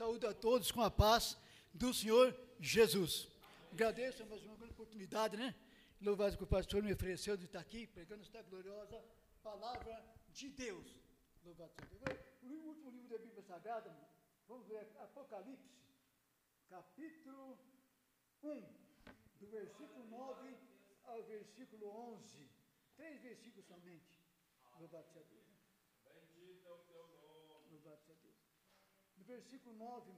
Saúde a todos com a paz do Senhor Jesus. Agradeço mais uma grande oportunidade, né? Louvado que o pastor me ofereceu de estar aqui pregando esta gloriosa palavra de Deus. Louvado seja Deus. O último livro da Bíblia Sagrada, vamos ver Apocalipse, capítulo 1, do versículo 9 ao versículo 11. Três versículos somente. Louvado seja Deus. Bendito é o teu nome. Louvado seja Deus. Versículo 9,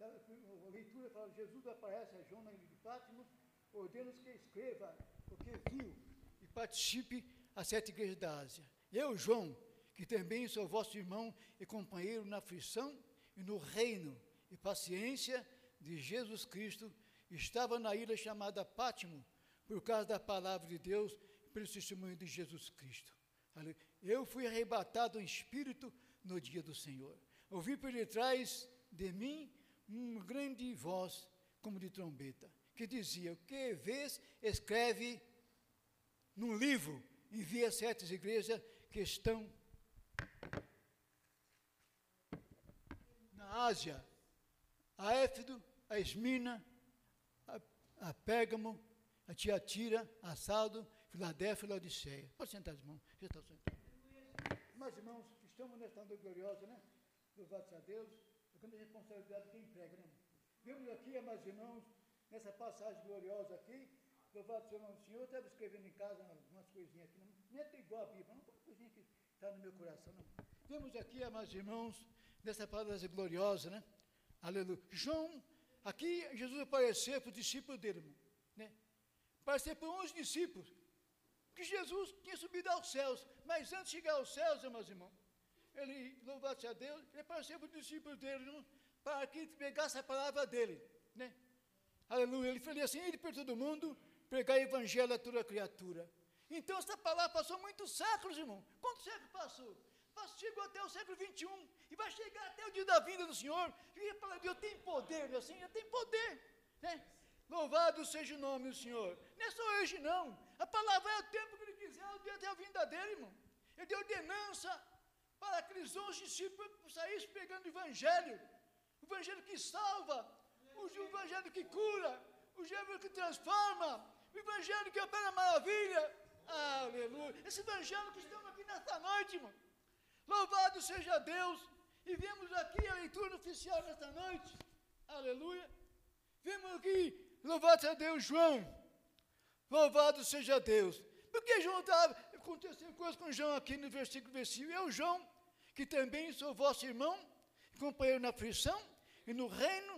a leitura fala: Jesus aparece a ilha de Pátimo, ordena que escreva o que viu e participe a sete igrejas da Ásia. Eu, João, que também sou vosso irmão e companheiro na aflição e no reino e paciência de Jesus Cristo, estava na ilha chamada Pátimo, por causa da palavra de Deus e pelo testemunho de Jesus Cristo. Eu fui arrebatado em espírito no dia do Senhor. Ouvi por detrás de mim uma grande voz, como de trombeta, que dizia: O que vês, escreve num livro, envia sete igrejas que estão na Ásia, a Éfido, a Esmina, a, a Pérgamo, a Tiatira, a Saldo, Filadélfia e Laodiceia. Pode sentar, irmão. Já está sentado. Mas, irmãos, estamos nesta noite gloriosa, né? Louvado a Deus. É grande responsabilidade de quem prega, né? Vemos aqui, amados irmãos, nessa passagem gloriosa aqui, louvado seja o nome do Senhor, eu estava escrevendo em casa umas coisinhas aqui, não, nem é igual a Bíblia, não, uma coisinha que está no meu coração, não. Vemos aqui, amados irmãos, nessa palavra gloriosa, né? Aleluia. João, aqui Jesus apareceu para os discípulos dele, irmão, né? Apareceu para 11 discípulos, que Jesus tinha subido aos céus, mas antes de chegar aos céus, meus irmãos, ele, louvado seja Deus, ele apareceu para os discípulos dele, irmão, para que pegasse a palavra dele, né? Aleluia. Ele falou assim, ele para todo mundo, pregar o evangelho a toda criatura. Então, essa palavra passou muitos séculos, irmão. Quantos séculos passou? Chegou até o século 21 e vai chegar até o dia da vinda do Senhor. E a palavra de Deus tem poder, assim, já tem poder. Né? Louvado seja o nome do Senhor. Não é só hoje, não. A palavra é o tempo que ele quiser, o dia até a vinda dele, irmão. Ele deu ordenança para aqueles onze discípulos saírem pregando o evangelho. O evangelho que salva, o evangelho que cura, o evangelho que transforma, o evangelho que opera maravilha. Aleluia. Esse evangelho que estamos aqui nesta noite, irmão. Louvado seja Deus. E vemos aqui a leitura oficial nesta noite. Aleluia. Vemos aqui, louvado seja Deus, João. Louvado seja Deus. Porque João estava, aconteceu coisa com João aqui no versículo, versículo. Eu, João, que também sou vosso irmão, companheiro na aflição e no reino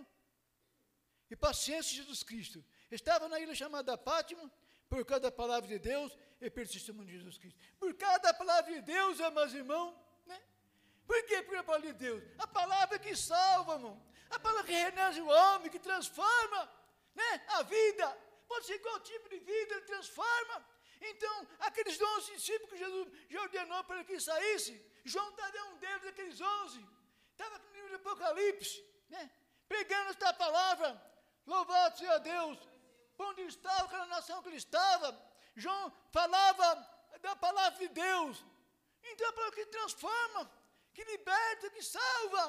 e paciência de Jesus Cristo. Estava na ilha chamada Pátimo, por causa da palavra de Deus e pelo testemunho de Jesus Cristo. Por causa da palavra de Deus, meus irmãos, né? Por quê? Porque a palavra de Deus, a palavra que salva, irmão. A palavra que renasce o homem, que transforma né? a vida. Pode ser qual tipo de vida, ele transforma. Então, aqueles 11 discípulos que Jesus já ordenou para que saísse, João estava um deles, daqueles 11. Estava no livro do Apocalipse, né? pregando esta palavra. Louvado seja Deus. Onde estava, aquela nação que ele estava, João falava da palavra de Deus. Então, é a palavra que transforma, que liberta, que salva.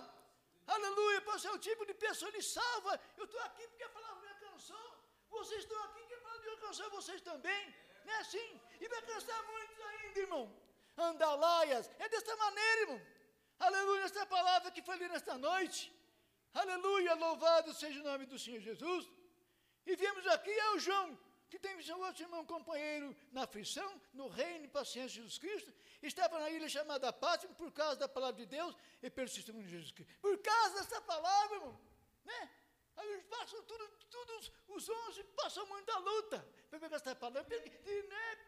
Aleluia, para o tipo de pessoa que salva. Eu estou aqui porque a palavra me alcançou. Vocês estão aqui porque a palavra me alcançou vocês também. Não é assim? E vai alcançar muitos ainda, irmão. Andalaias. É desta maneira, irmão. Aleluia, esta palavra que falei nesta noite. Aleluia, louvado seja o nome do Senhor Jesus. E viemos aqui ao João, que tem seu outro irmão companheiro na aflição, no reino e paciência de Jesus Cristo, estava na ilha chamada Pátimo por causa da palavra de Deus e pelo testemunho de Jesus Cristo. Por causa dessa palavra, irmão, né? Eles passam tudo, todos os onze passam muita luta para pegar essa palavra. Né,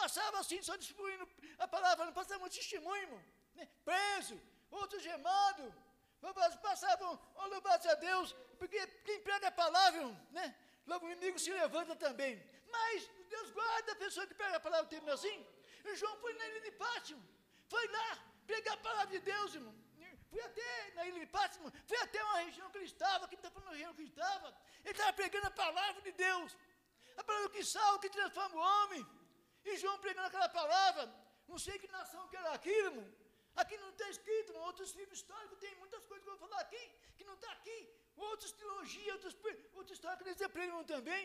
passava assim, só distribuindo a palavra, não passava muito testemunho, irmão. Né? Preso, outro gemado. Passavam, oh, louvado a Deus, porque quem prega a palavra, né? Logo o inimigo se levanta também. Mas Deus guarda a pessoa que prega a palavra o tempo assim. E João foi na ilha de Pátimo. Foi lá pregar a palavra de Deus, irmão. Fui até na ilha de Pátimo, fui até uma região que ele estava, que não falando na região que ele estava. Ele estava pregando a palavra de Deus. A palavra que salva, que transforma o homem. E João pregando aquela palavra. Não sei que nação que era aquilo, irmão. Aqui não está escrito, em outros livros históricos tem muitas coisas que eu vou falar aqui, que não está aqui. outras outras histórias que eles aprendem também.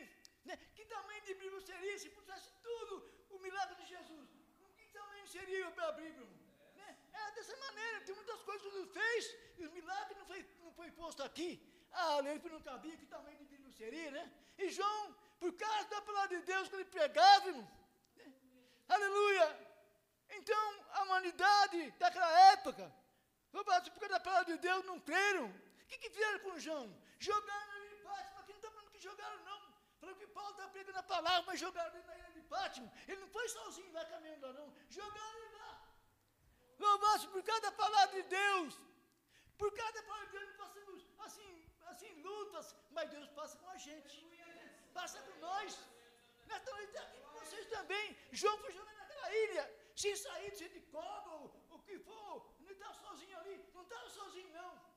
Né? Que tamanho de Bíblia seria se pusesse tudo o milagre de Jesus? Que tamanho seria a Bíblia, irmão? Né? É dessa maneira, tem muitas coisas que Jesus fez, e os milagres não foi, não foi posto aqui. Ah, lei não cabia, que tamanho de Bíblia seria, né? E João, por causa da palavra de Deus que ele pregava, irmão? Aleluia! Então, a humanidade daquela época, por causa da palavra de Deus, não creram. O que, que fizeram com João? Jogaram ele em Pátimo, aqui não está falando que jogaram, não. Falando que Paulo está pregando a palavra, mas jogaram ele na ilha de Pátimo. Ele não foi sozinho lá caminhando não. Jogaram ele lá. Louvasse por cada palavra de Deus. Por cada palavra de Deus, passamos assim, assim, lutas, mas Deus passa com a gente. Passa com nós. Com vocês também. João foi jogando naquela ilha, sem sair de cobra, o que for, não estava sozinho ali, não estava sozinho não.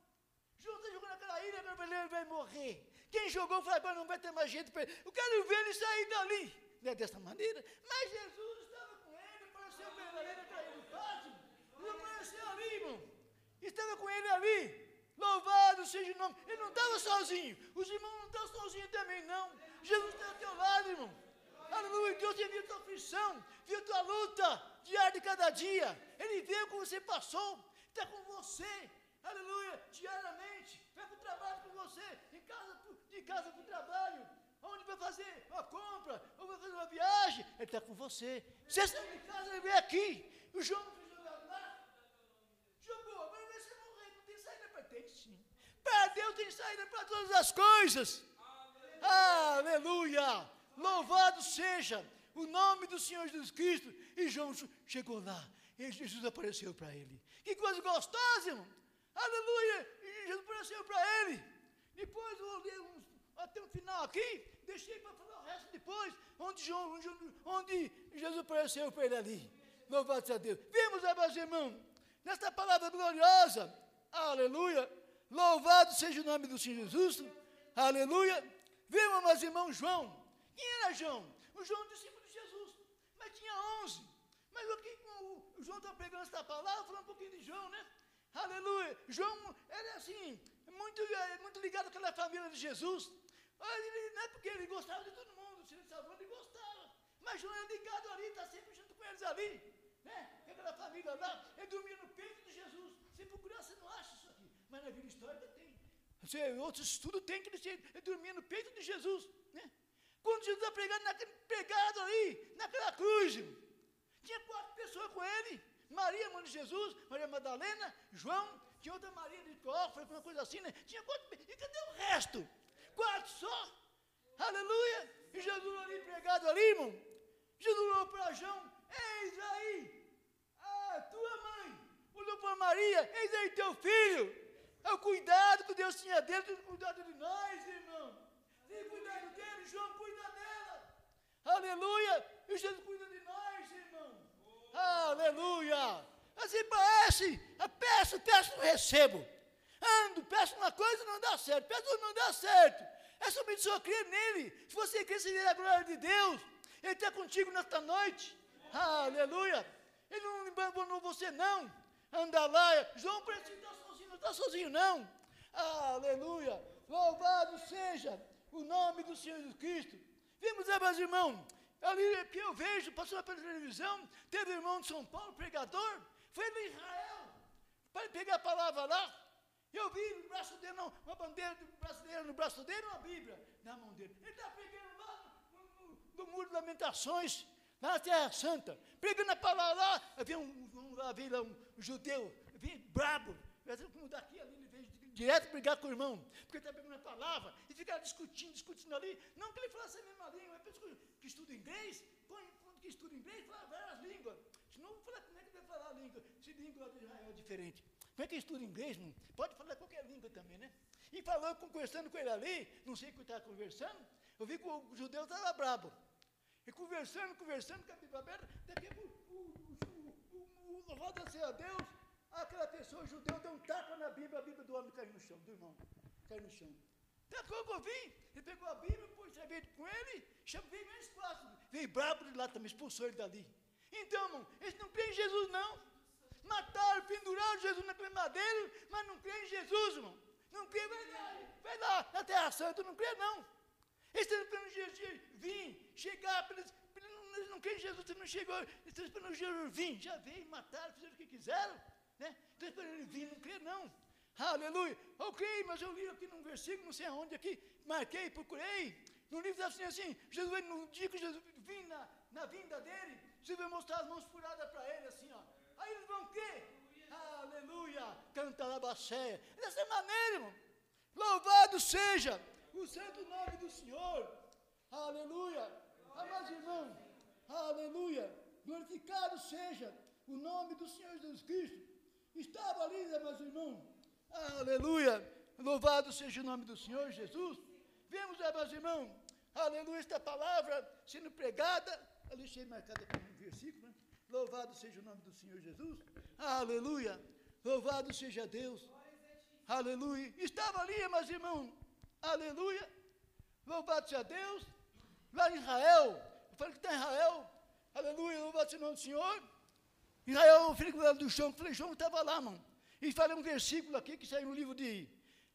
João está jogando naquela ilha, ele vai morrer. Quem jogou falou, agora não vai ter mais jeito para ele. Eu quero ver ele sair dali. Não é dessa maneira. Mas Jesus estava com ele, apareceu naquela ilha de Fátima. Ele apareceu ali, irmão. Estava com ele ali. Louvado seja o nome. Ele não estava sozinho. Os irmãos não estão sozinhos também, não. Jesus está ao teu lado, Deus viu tua aflição, viu tua luta diária de cada dia. Ele viu como você passou. Está com você. Aleluia. Diariamente. Vai para o trabalho com você. Em casa, de casa para o trabalho. Onde vai fazer uma compra, ou vai fazer uma viagem, Ele está com você. Você está em casa, Ele vem aqui. O João foi jogado lá. Jogou, agora vai ser morrer. Não tem saída para ter, sim. Para Deus tem saída para todas as coisas. Aleluia. Louvado seja o nome do Senhor Jesus Cristo. E João chegou lá. E Jesus apareceu para ele. Que coisa gostosa, irmão. Aleluia. E Jesus apareceu para ele. Depois eu olhei até o final aqui. Deixei para falar o resto depois. Onde, João, onde, onde Jesus apareceu para ele ali. Louvado seja Deus. Vimos, meus irmãos, nesta palavra gloriosa. Aleluia. Louvado seja o nome do Senhor Jesus. Aleluia. Vimos, meus irmãos, João. Quem era João? O João, discípulo de Jesus. Mas tinha onze. Mas aqui, o, João está pregando esta palavra, falando um pouquinho de João, né? Aleluia. João era assim, muito, é, muito ligado àquela família de Jesus. Ele, não é porque ele gostava de todo mundo, se ele salvou, ele gostava. Mas João é ligado ali, está sempre junto com eles ali. Né? Aquela família lá, ele dormia no peito de Jesus. Se procurar, você não acha isso aqui. Mas na vida histórica tem. Outros estudos tem que ele dormia no peito de Jesus. Né? Quando Jesus está pregado, naquele, pregado ali, naquela cruz, tinha quatro pessoas com ele. Maria, mãe de Jesus, Maria Madalena, João, tinha outra Maria de foi uma coisa assim, né? Tinha quatro, e cadê o resto? Quatro só? Aleluia! E Jesus ali pregado ali, irmão. Jesus olhou para João, eis aí, a tua mãe. Olhou para Maria, eis aí teu filho. É o cuidado que Deus tinha dele, o cuidado de nós, irmão. Tem cuidado dele, João cuida dela. Aleluia! E Jesus cuida de nós, irmão. Aleluia! Assim parece, peço, peço, não recebo. Ando, peço uma coisa, não dá certo. Peço, não dá certo. É somente só crer nele. Se você crer, se a glória de Deus. Ele está contigo nesta noite. Aleluia! Ele não abandonou você, não. Anda lá. João precisa estar sozinho, não está sozinho, não. Aleluia! Louvado seja o nome do Senhor Jesus Cristo. Vimos, né, meus irmãos? Ali que eu vejo, passou pela televisão, teve um irmão de São Paulo, pregador, foi em Israel, para pegar a palavra lá. Eu vi no braço dele, não, uma bandeira brasileira no braço dele, uma Bíblia na mão dele. Ele está pregando lá no, no, no, Muro de Lamentações, lá na Terra Santa, pregando a palavra lá. Havia um, um, veio lá um judeu, vim brabo, como daqui ali, direto brigar com o irmão, porque está pegando a palavra e ficar discutindo, discutindo ali. Não que ele falasse a mesma língua, mas que estuda inglês, põe, que estuda inglês, fala várias línguas. Senão, como é que vai falar a língua? Se língua de Israel é diferente. Como é que estuda inglês? Não? Pode falar qualquer língua também, né? E falou, conversando com ele ali, não sei o que estava conversando, eu vi que o judeu estava brabo. E conversando, conversando com a Bíblia aberta, daqui a pouco o, o, o, roda-se a Deus, aquela pessoa judeu deu um tapa na Bíblia, a Bíblia do homem caiu no chão, do irmão, caiu no chão. Tacou que eu vim, ele pegou a Bíblia, pôs cerveja com ele, chamou, veio mais quatro, veio brabo de lá também, expulsou ele dali. Então, irmão, eles não creem em Jesus, não. Mataram, penduraram Jesus naquele madeiro, mas não creem em Jesus, irmão. Não creem, vai lá, vai lá, Terra Santa, não crê não. Eles estão esperando Jesus vir, chegar, eles, eles não creem em Jesus, ele não chegou, eles estão esperando Jesus vir, já veio, mataram, fizeram o que quiseram, né? Esperando ele vir, não crê não. Aleluia. Ok, mas eu li aqui num versículo, não sei aonde aqui, marquei, procurei. No livro está assim, assim, Jesus no dia que Jesus vir na, na vinda dele, Jesus vai mostrar as mãos furadas para ele, assim, ó. Aí eles vão crer. Aleluia. Canta a bacéia. Dessa maneira, irmão. Louvado seja o santo nome do Senhor. Aleluia. Amados irmãos. Aleluia. Glorificado seja o nome do Senhor Jesus Cristo. Estava ali, meus irmãos. Aleluia. Louvado seja o nome do Senhor Jesus. Vemos, meus irmãos. Aleluia. Esta palavra sendo pregada. Eu deixei marcada como um versículo, né? Louvado seja o nome do Senhor Jesus. Aleluia. Louvado seja Deus. Aleluia. Estava ali, meus irmãos. Aleluia. Louvado seja Deus. Lá em Israel. Eu falei que está em Israel. Aleluia. Louvado seja o nome do Senhor. Israel, o filho do João. Eu falei, João estava lá, mano. E falei um versículo aqui que saiu no livro de,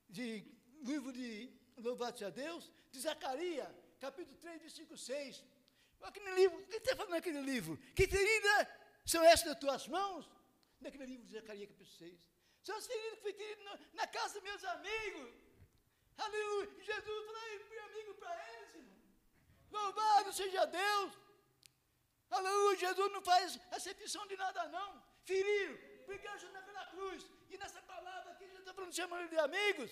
de livro de Louvado seja Deus, de Zacarias, capítulo 3, versículo 6. Aquele livro, o que está falando naquele livro? Que ferida são essas das tuas mãos? Naquele livro de Zacarias, capítulo 6. São as feridas que foi na, na, casa dos meus amigos. Aleluia. Jesus falou, fui amigo para eles, irmão. Louvado seja Deus. Aleluia. Jesus não faz acepção de nada, não. Feriram, pregaram naquela cruz. E nessa palavra aqui, Jesus está falando, chamando de amigos.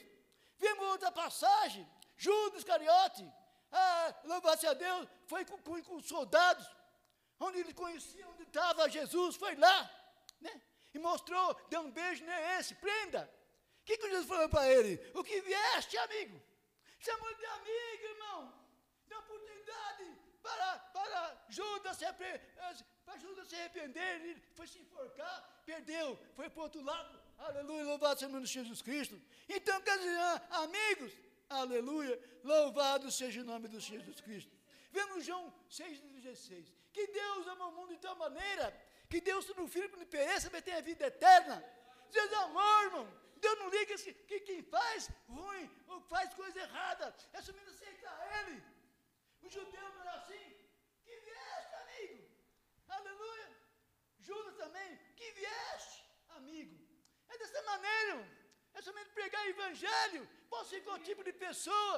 Vemos outra passagem. Judas Cariote. Ah, louvado seja Deus. Foi com, com, com soldados. Onde ele conhecia onde estava Jesus. Foi lá. Né? e mostrou, deu um beijo nesse, prenda. O que, que Jesus falou para ele? O que vieste, amigo? Chamou de amigo, irmão. Deu oportunidade para, para Judas se, para Judas se arrepender, ele foi se enforcar, perdeu, foi para o outro lado. Aleluia, louvado seja o nome de Jesus Cristo. Então, quer dizer, amigos, aleluia, louvado seja o nome Senhor Jesus Cristo. Vemos João 6,16. Que Deus ama o mundo de tal maneira que Deus no Filho não pereça, mas tenha vida eterna. Deus amor, irmão. Deus não liga que quem faz ruim ou faz coisa errada, é somente aceitar Ele. O judeu não era assim. Que vieste, amigo. Aleluia. Judas também. Que vieste, amigo. É dessa maneira. É somente pregar o evangelho. Pode ser qual tipo de pessoa.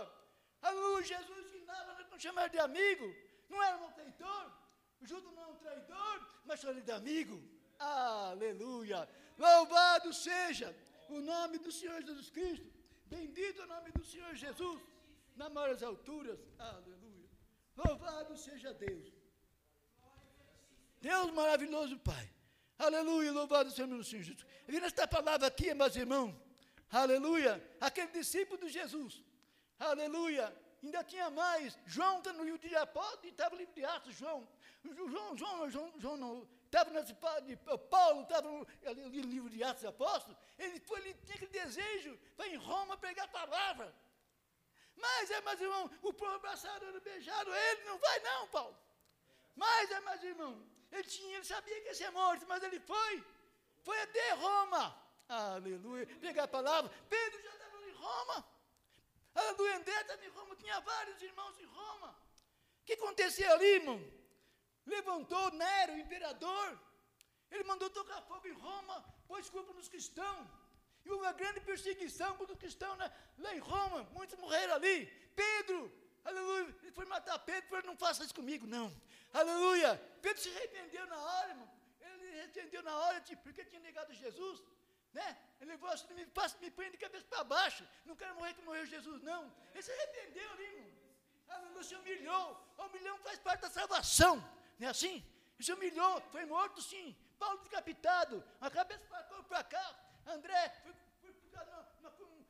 Aleluia. Jesus ensinava, não chamar de amigo. Não era um malfeitor. Judas não é um traidor, mas falei de amigo. Aleluia. Louvado seja o nome do Senhor Jesus Cristo. Bendito o nome do Senhor Jesus. Na maiores alturas. Aleluia. Louvado seja Deus. Deus maravilhoso, Pai. Aleluia. Louvado seja o Senhor Jesus. Vendo esta palavra aqui, meus irmãos. Aleluia. Aquele discípulo de Jesus. Aleluia. Ainda tinha mais. João está no livro de Apóstolo, estava no livro de Atos, João. João, João, João, João não, estava nesse, Paulo estava no, livro de Atos Apóstolos, ele, foi, ele tinha aquele desejo, foi em Roma pregar a palavra. Mas, é, mas irmão, o povo abraçaram, beijaram ele, não vai não, Paulo. Mas, é, mas irmão, ele, tinha, ele sabia que ia ser morto, mas ele foi, foi até Roma. Aleluia, pregar a palavra. Pedro já estava em Roma. Aleluia, André estava em Roma, tinha vários irmãos em Roma. O que acontecia ali, irmão? levantou Nero, o imperador. Ele mandou tocar fogo em Roma, pôs culpa nos cristãos. E uma grande perseguição contra os cristãos né? lá em Roma. Muitos morreram ali. Pedro, aleluia, ele foi matar Pedro, falou, não faça isso comigo, não. Aleluia. Pedro se arrependeu na hora, irmão. Ele se arrependeu na hora, tipo, porque tinha negado Jesus. Né? Ele falou assim, me, passa, me põe de cabeça para baixo. Não quero morrer como morreu Jesus, não. Ele se arrependeu ali, irmão. Aleluia, se humilhou. A humilhão faz parte da salvação. Não é assim? Ele se humilhou, foi morto sim. Paulo decapitado, a cabeça para cá. André foi, foi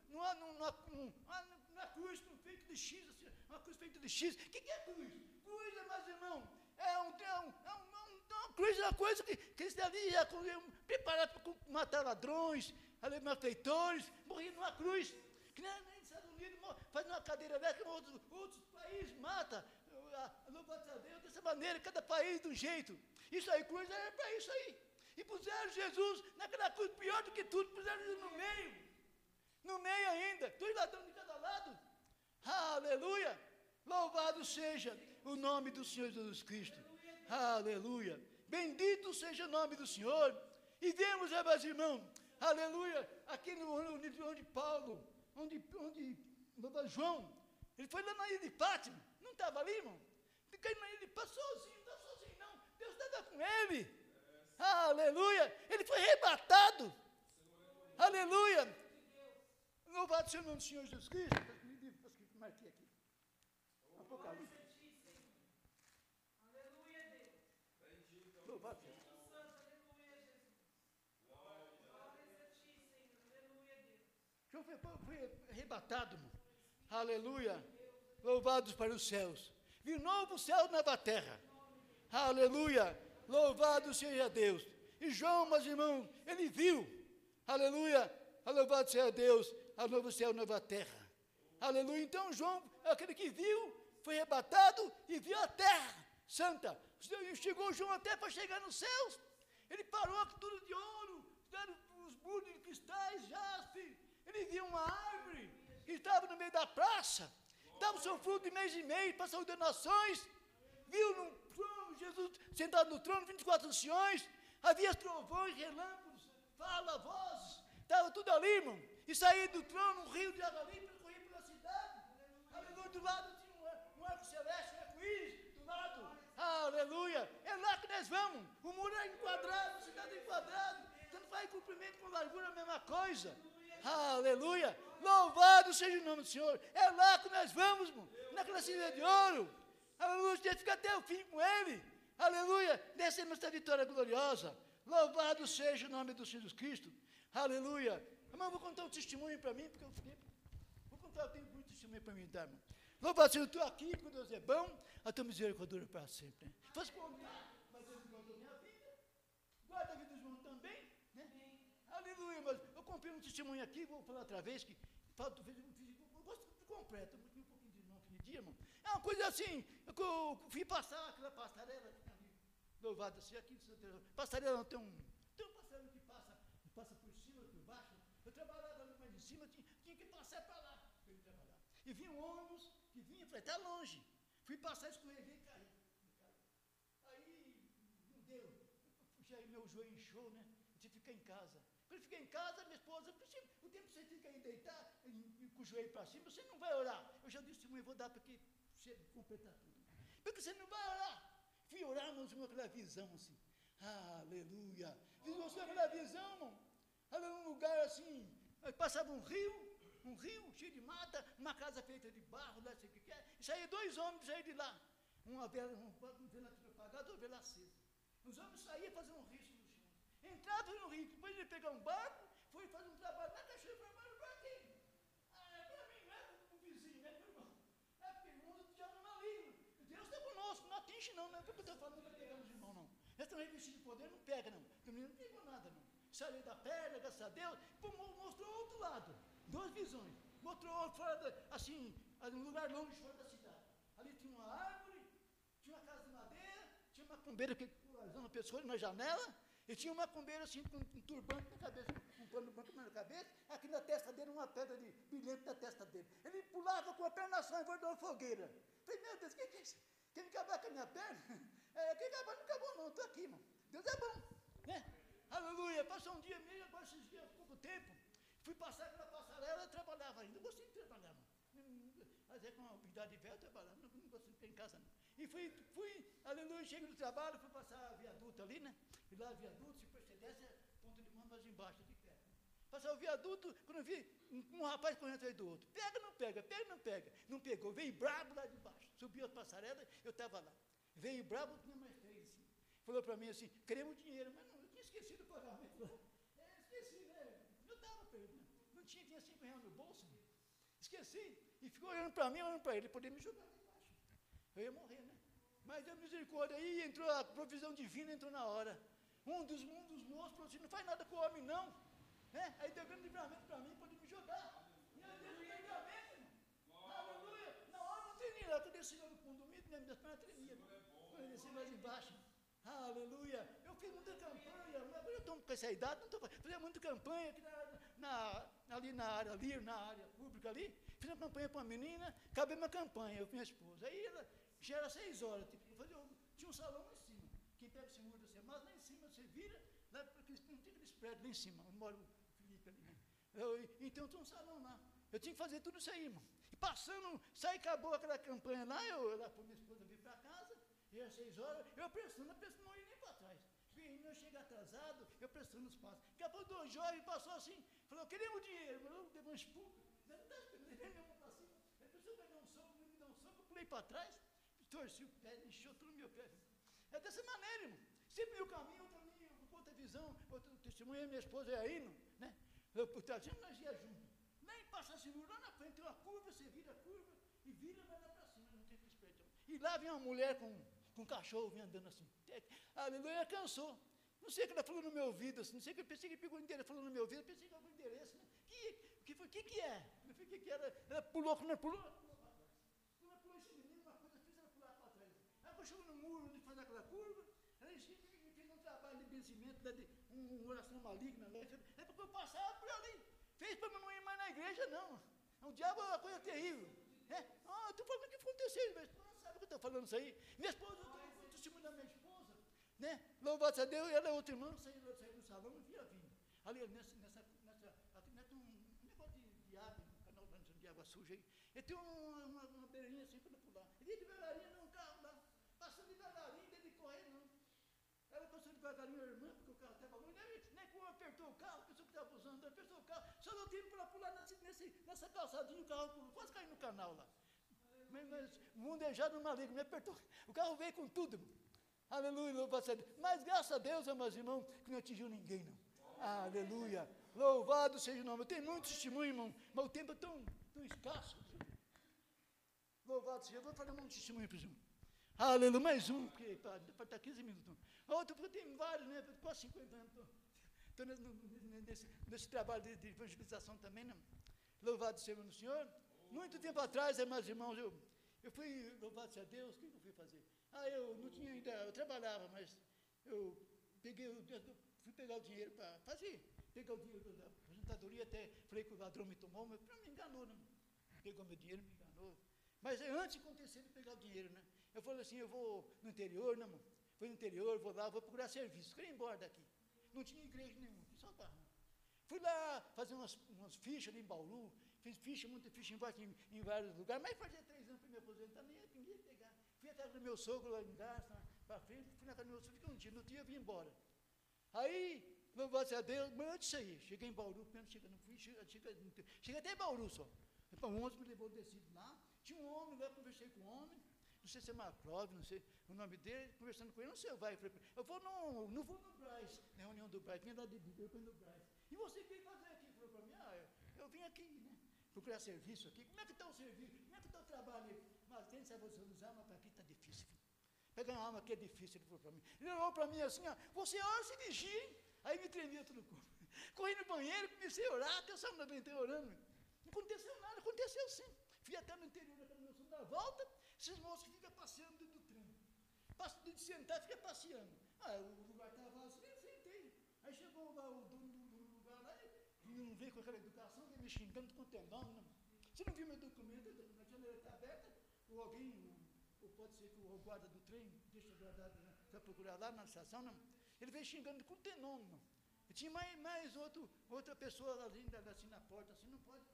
numa, numa, numa, cruz com feito de X, assim, uma cruz feita de X. O que, que é cruz? Cruz, meus irmãos, é, um, é, um, é, um, é uma cruz é uma coisa que, eles ali já preparado para matar ladrões, malfeitores, morrer numa cruz. Que nem, nem nos Estados Unidos faz uma cadeira elétrica, outros, outros países mata, louvado a Deus, dessa maneira, cada país de um jeito. Isso aí, cruz era para isso aí. E puseram Jesus naquela cruz, pior do que tudo, puseram Jesus no meio. No meio ainda, dois ladrões de cada lado. Aleluia! Louvado seja o nome do Senhor Jesus Cristo. Aleluia! Bendito seja o nome do Senhor. E vemos, meus irmãos, aleluia, aqui no onde, Paulo, onde, onde João, ele foi lá na ilha de Fátima, não estava ali, irmão? Fica na ilha de Fátima sozinho, não está sozinho não, Deus estava com ele. Aleluia! Ele foi arrebatado. Aleluia! Louvado seja o nome do Senhor Jesus Cristo. Marquei aqui. Apocalipse. João foi, foi arrebatado. Aleluia. Louvados para os céus. Vi novo céu nova terra. Aleluia. Louvado seja Deus. E João, meus irmãos, ele viu. Aleluia. Louvado seja Deus. A novo céu, nova terra. Aleluia. Então João, aquele que viu, foi arrebatado e viu a terra santa. Chegou João até para chegar nos céus. Ele parou tudo de ouro, os muros de cristais, jaspe. Ele viu uma árvore que estava no meio da praça, dava o seu fruto de mês e mês para saúde das nações. Viu no Jesus sentado no trono, 24 anciões, havia trovões, relâmpagos, fala, vozes, estava tudo ali, irmão. E saía do trono um rio de água limpa, corria pela cidade. Aleluia, do lado tinha um, um arco celeste, um arco-íris, do lado. Aleluia, é lá que nós vamos. O muro é enquadrado, a cidade é enquadrada. Tanto faz comprimento com largura, a mesma coisa. Aleluia! Louvado seja o nome do Senhor. É lá que nós vamos, irmão, naquela cidade de ouro. Aleluia, tem que ficar até o fim com Ele. Aleluia, descemos esta vitória gloriosa. Louvado seja o nome do Senhor Jesus Cristo. Aleluia. Irmão, vou contar um testemunho para mim, porque eu fiquei. Vou contar, eu tenho muito testemunho para mim dar, irmão. Louvado seja, eu estou aqui, quando Deus é bom, a tua misericórdia dura para sempre. Né? Faz contar, mas Deus guardou minha vida. Guarda a vida dos irmãos também. Né? Aleluia, mas eu comprei um testemunho aqui, vou falar outra vez, que falta, eu gosto de completo, um pouquinho de novo aquele dia, irmão. É uma coisa assim, eu fui passar aquela passarela, louvado seja aqui, passarela não tem um, tem um passarela que passa, passa por cima, por baixo, eu trabalhava ali mais em cima, tinha, tinha que passar para lá, para ele trabalhar. E vinha um ônibus, que vinha, falei, está longe, fui passar, escorreguei e caí. Aí, não deu, já meu joelho inchou, né, eu tive que ficar em casa. Quando eu fiquei em casa, minha esposa, o tempo que você fica aí deitar, com o joelho para cima, você não vai orar. Eu já disse, mãe, vou dar para que você completar. Porque você não vai orar. Fui orar, irmãos, com aquela visão assim. Aleluia. Visão aquela visão, irmão. Ali num lugar assim, passava um rio, um rio cheio de mata, uma casa feita de barro, lá sei o que é. E saíam dois homens saíram de lá. Uma vela, um, um vela apagada, outra vela acesa. Os homens saíam fazer um risco no chão. Entrava no rio, depois ele pegar um barco, foi fazer um trabalho na cachoeira, foi embora para quê? Ah, é para mim, não é para o vizinho, não é para o irmão. É porque o mundo já não maligno. Deus está conosco, não não, é porque eu estou falando, não vai pegar nos irmãos, não. Eles estão revestidos de poder, não pega, não. O menino não pegou nada, não. Saiu da perna, graças a Deus, mostrou outro lado, duas visões. Mostrou fora, da, assim, um lugar longe fora da cidade. Ali tinha uma árvore, tinha uma casa de madeira, tinha uma macumbeira que usando pescoço na janela, e tinha uma macumbeira assim, com um turbante na cabeça, um pano branco na cabeça, aqui na testa dele, uma pedra de brilhante na testa dele. Ele pulava com a perna só em volta da fogueira. Falei, meu Deus, o que é isso? Quer me acabar com a minha perna? É, quem acabar não acabou não, estou aqui, irmão. Deus é bom, né? Aleluia. Passou um dia meio, agora esses dias, pouco tempo, fui passar pela passarela, eu trabalhava ainda. Eu gostei de trabalhar, mano. Mas é com a idade velha, eu trabalhava, não, não gostei de ficar em casa, não. E fui, fui, aleluia, chego no trabalho, fui passar a viaduto ali, né? E lá, viaduto, se você desce, é ponto de mão, mas embaixo, pé. Passar o viaduto, quando eu vi um, um rapaz correndo atrás do outro. Pega, não pega, pega, não pega. Não pegou, veio brabo lá de baixo. Subiu a passarela, eu estava lá. Veio brabo, tinha mais três, assim. Falou para mim assim, queremos dinheiro, mas não, eu tinha esquecido o pagamento. É, esqueci, né? Eu estava perdendo. Não tinha, tinha cinco reais no bolso. Né? Esqueci. E ficou olhando para mim, olhando para ele, poder me jogar lá embaixo. Eu ia morrer, né? Mas a misericórdia aí entrou, a provisão divina entrou na hora. Um dos, um dos moços falou assim, não faz nada com o homem, não. Né? Aí deu grande livramento para mim, poder me jogar. E aí deu livramento, irmão. Aleluia. Na hora não lá, eu desci no condomínio, minhas pernas tremiam. Eu desci mais embaixo. Aleluia. Eu fiz muita campanha, agora eu estou com essa idade, não estou fazendo muita campanha aqui na, na, ali na área ali, na área pública ali. Fiz uma campanha para uma menina, acabei minha campanha, eu com minha esposa. Aí ela, já era seis horas, tipo, eu fazia, tinha um salão lá em cima. Quem pega esse muro assim, mas lá em cima você vira, lá, porque não tem aqueles prédios lá em cima, onde o né? Eu, então tinha um salão lá. Eu tinha que fazer tudo isso aí, irmão. E passando, sai, acabou aquela campanha lá, eu lá com minha esposa vir para casa, e às seis horas, eu prestando, a pessoa não ia nem para trás. Menino, eu chego atrasado, eu prestando os passos. A pouco dois jovens passou assim, falou, queremos dinheiro, eu dei uma espuma, não está esperando, ele olhou para cima, ele pensou, vai dar um soco, me dá um soco, eu pulei para trás, torci o pé, encheu tudo no meu pé. É dessa maneira, irmão. Sempre meu caminho, outro caminho, outra visão, outro testemunho, minha esposa é aí, não, né? Eu, por trás, sempre nós ia junto. Nem passa seguro, lá na frente tem uma curva, você vira a curva e vira, vai lá para cima, não tem esperar. E lá vem uma mulher com, com um cachorro, vem andando assim. Aleluia, cansou. Não sei o que ela falou no meu ouvido, assim, não sei o que eu pensei que pegou o endereço, falou no meu ouvido, pensei que era o endereço, né? Que, que foi, que que é? Eu falei, que que era? Ela pulou, quando ela pulou, ela pulou para trás. Quando ela pulou esse menino, uma coisa fez ela pular para trás. Quando chegou no muro onde faz aquela curva, ela fez um trabalho de benzimento, de um, uma oração maligna, né? É eu passava por ali. Fez para não ir mais na igreja, não. O diabo é uma coisa terrível. É? Ah, estou falando o que aconteceu, minha esposa sabe que eu estou falando isso aí. Minha esposa, eu estou testemunho da minha esposa, né? Louvado a Deus, ela é outra irmã, saiu, saiu do salão e via vindo. Ali, nessa, nessa, nessa, aqui, né, tem um negócio de, água, um canal de água suja aí. E tem uma, uma, uma beirinha assim para pular. E de devagarinho, não, carro lá. Passando devagarinho, dele correr, não. Ela passou devagarinho, a irmã, porque o carro estava longe, nem, nem como apertou o carro, a pessoa que estava usando, apertou o carro, só não tiro para pular nesse, nesse, nessa calçadinha, o carro quase caiu no canal lá. Mas, mas mundejado maligno, me apertou. O carro veio com tudo. Aleluia, louvado seja Deus. Mas graças a Deus, meus irmãos, que não atingiu ninguém, não. Aleluia. Louvado seja o nome. Eu tenho muito testemunho, irmão, mas o tempo é tão, tão escasso. Louvado seja. Eu vou falar um testemunho para os. Aleluia, mais um, porque para estar 15 minutos. Outro, porque tem vários, né? Quase 50 anos. Estou nesse, nesse, trabalho de, de, evangelização também, não? Louvado seja o Senhor. Muito tempo atrás, meus irmãos, eu, eu fui, louvado seja Deus, o que eu fui fazer? Ah, eu não tinha ainda, eu trabalhava, mas eu peguei, fui pegar o dinheiro para fazer. Pegar o dinheiro da aposentadoria, até falei que o ladrão me tomou, mas me enganou, não. Pegou meu dinheiro, me enganou. Mas antes de acontecer de pegar o dinheiro, né? Eu falei assim, eu vou no interior, não, mano. Fui no interior, vou lá, vou procurar serviço. Queria ir embora daqui. Não tinha igreja nenhuma, só carro. Fui lá fazer umas, umas fichas em Bauru, fiz ficha, muita ficha em, em, em vários lugares, mas fazia três anos para me aposentar, nem ninguém pegar. Fui atrás do meu sogro lá em Garça, para frente, fui na casa do meu sogro, fiquei um dia, no dia eu vim embora. Aí, louvado a Deus, mas antes aí, cheguei em Bauru, quando chega, não fui, cheguei, cheguei, cheguei até Bauru só. Para o ônibus me levou descido lá, tinha um homem lá, conversei com o homem, não sei se é Maclove, não sei o nome dele, conversando com ele, não sei, vai, eu vou no, não vou no Braz, na reunião do Braz, vim lá de Bíblia, eu fui no Braz. E você veio fazer aqui? Falou para mim, ah, eu, eu vim aqui, né? procurar serviço aqui. Como é que está o serviço? Como é que está o trabalho? Mas tem que usar, mas para aqui está difícil. Pegar uma alma aqui é difícil, ele falou para mim. Ele olhou para mim assim, ó, você ora, se vigia, hein? Aí me tremia todo o corpo. Corri no banheiro, comecei a orar, até da entrei orando. Não aconteceu nada, aconteceu sim. Fui até no interior da do da volta, esses moços que ficam passeando dentro do trem. Passa de sentar, fica passeando. Ah, o lugar estava vazio, eu sentei. Aí chegou lá o dono do lugar lá, não veio com aquela educação, veio me xingando com o nome, não. Você não viu meu documento, a janela está aberta, ou alguém, ou pode ser que o guarda do trem deixa guardado né, para procurar lá na estação, não. Ele veio xingando com o nome, não. E tinha mais, mais outro, outra pessoa ali assim na porta, assim, não pode,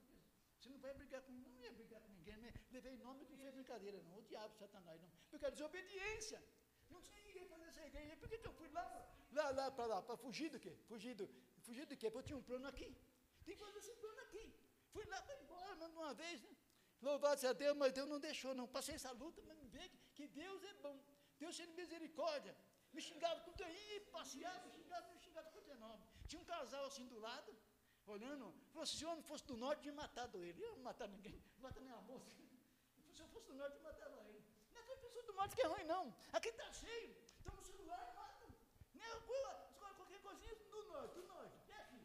você não vai brigar com não ia brigar com ninguém, né? levei nome que fez brincadeira, não, o diabo, Satanás, não. Porque a desobediência. Não tinha ninguém fazer essa igreja. Por que, eu fui lá, lá, lá para lá, para fugir do quê? Fugir do, fugir do quê? Porque eu tinha um plano aqui. Tem que fazer esse plano aqui. Fui lá para embora, mas uma vez, né? Louvado seja Deus, mas Deus não deixou, não. Passei essa luta, mas vê que, Deus é bom. Deus tem misericórdia. Me xingava com aí, passeava, me xingava, me xingava com o nome. Tinha um casal assim do lado, olhando, falou, se o homem fosse do norte, tinha matado ele. Eu não matar ninguém, não matar nem a moça. Se eu fosse do norte, eu matava ele. Não é que pessoa do norte que é ruim, não. Aqui está cheio, estamos no celular e mata. Escolhe qualquer coisinha do norte, do norte. É aqui.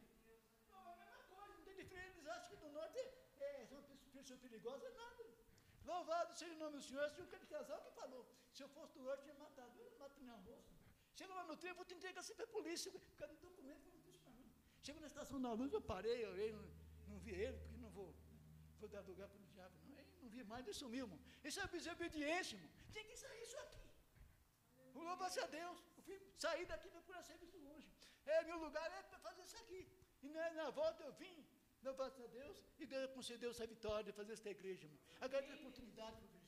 Não, é a mesma coisa, não tem diferença. Eles acham que do norte é, é uma pessoa perigosa, é nada. Louvado seja o nome do Senhor. Esse aquele casal que falou, se eu fosse do norte, eu tinha matado. Eu não mato nem a moça. Chega lá no trem, eu vou te entregar sempre a polícia, por causa do documento, não diz para mim. Chego na estação da luz, eu parei, eu não, não vi ele, porque não vou. vou dar lugar para o diabo, não. Ele não vi mais, ele sumiu, irmão. Isso é desobediência, irmão. Tem que sair isso aqui. Louva-se a Deus. Eu fui sair daqui para procurar serviço longe. É, meu lugar é para fazer isso aqui. E na, na volta eu vim, louva-se a Deus, e Deus concedeu essa vitória de fazer essa igreja, irmão. Agora tem oportunidade